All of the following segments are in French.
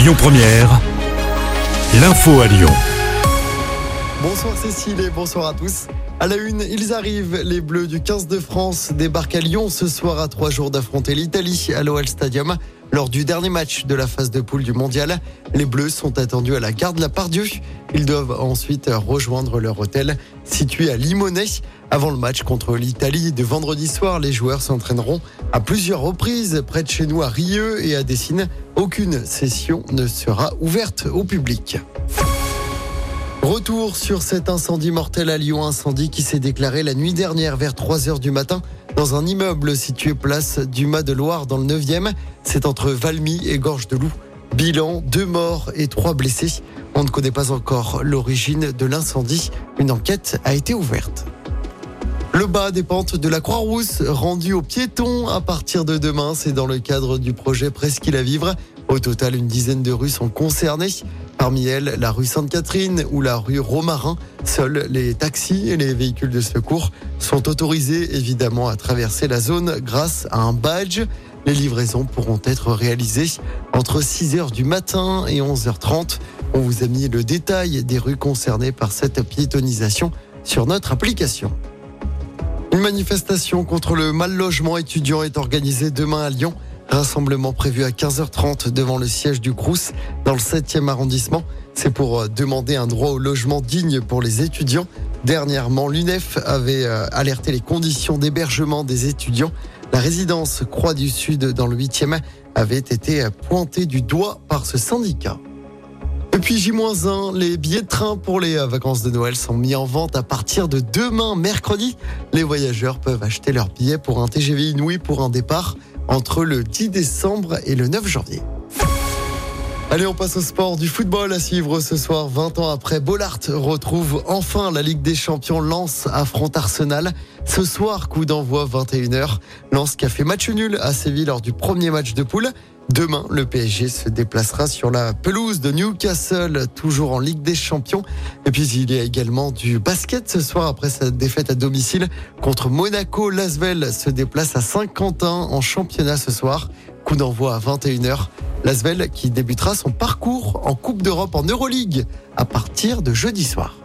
Lyon Première, l'info à Lyon. Bonsoir Cécile et bonsoir à tous. À la une, ils arrivent. Les Bleus du 15 de France débarquent à Lyon ce soir à trois jours d'affronter l'Italie à l'OL Stadium. Lors du dernier match de la phase de poule du mondial, les Bleus sont attendus à la gare de la Pardieu. Ils doivent ensuite rejoindre leur hôtel situé à Limonest. Avant le match contre l'Italie de vendredi soir, les joueurs s'entraîneront à plusieurs reprises près de chez nous à Rieux et à Dessines. Aucune session ne sera ouverte au public. Retour sur cet incendie mortel à Lyon, incendie qui s'est déclaré la nuit dernière vers 3 heures du matin dans un immeuble situé place du Mas de Loire dans le 9e. C'est entre Valmy et Gorge de Loup. Bilan, deux morts et trois blessés. On ne connaît pas encore l'origine de l'incendie. Une enquête a été ouverte. Le bas des pentes de la Croix-Rousse rendu aux piétons à partir de demain. C'est dans le cadre du projet Presqu'île à vivre. Au total, une dizaine de rues sont concernées. Parmi elles, la rue Sainte-Catherine ou la rue Romarin. Seuls les taxis et les véhicules de secours sont autorisés évidemment à traverser la zone grâce à un badge. Les livraisons pourront être réalisées entre 6h du matin et 11h30. On vous a mis le détail des rues concernées par cette piétonisation sur notre application. Une manifestation contre le mal logement étudiant est organisée demain à Lyon. Rassemblement prévu à 15h30 devant le siège du Crous dans le 7e arrondissement. C'est pour euh, demander un droit au logement digne pour les étudiants. Dernièrement, l'UNEF avait euh, alerté les conditions d'hébergement des étudiants. La résidence Croix du Sud dans le 8e avait été pointée du doigt par ce syndicat. Depuis J-1, les billets de train pour les euh, vacances de Noël sont mis en vente à partir de demain, mercredi. Les voyageurs peuvent acheter leurs billets pour un TGV Inouï pour un départ entre le 10 décembre et le 9 janvier. Allez, on passe au sport du football à suivre ce soir. 20 ans après, Bollard retrouve enfin la Ligue des Champions. Lens affronte Arsenal. Ce soir, coup d'envoi 21h. Lens qui a fait match nul à Séville lors du premier match de poule. Demain, le PSG se déplacera sur la pelouse de Newcastle, toujours en Ligue des Champions. Et puis, il y a également du basket ce soir après sa défaite à domicile contre Monaco. Lasvel se déplace à Saint-Quentin en championnat ce soir. Coup d'envoi à 21h. Lasvel qui débutera son parcours en Coupe d'Europe en Euroleague à partir de jeudi soir.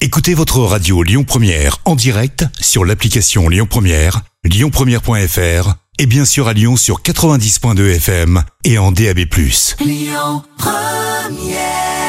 Écoutez votre radio Lyon Première en direct sur l'application Lyon Première, lyonpremière.fr et bien sûr à Lyon sur 90.2 FM et en DAB+. Lyon Première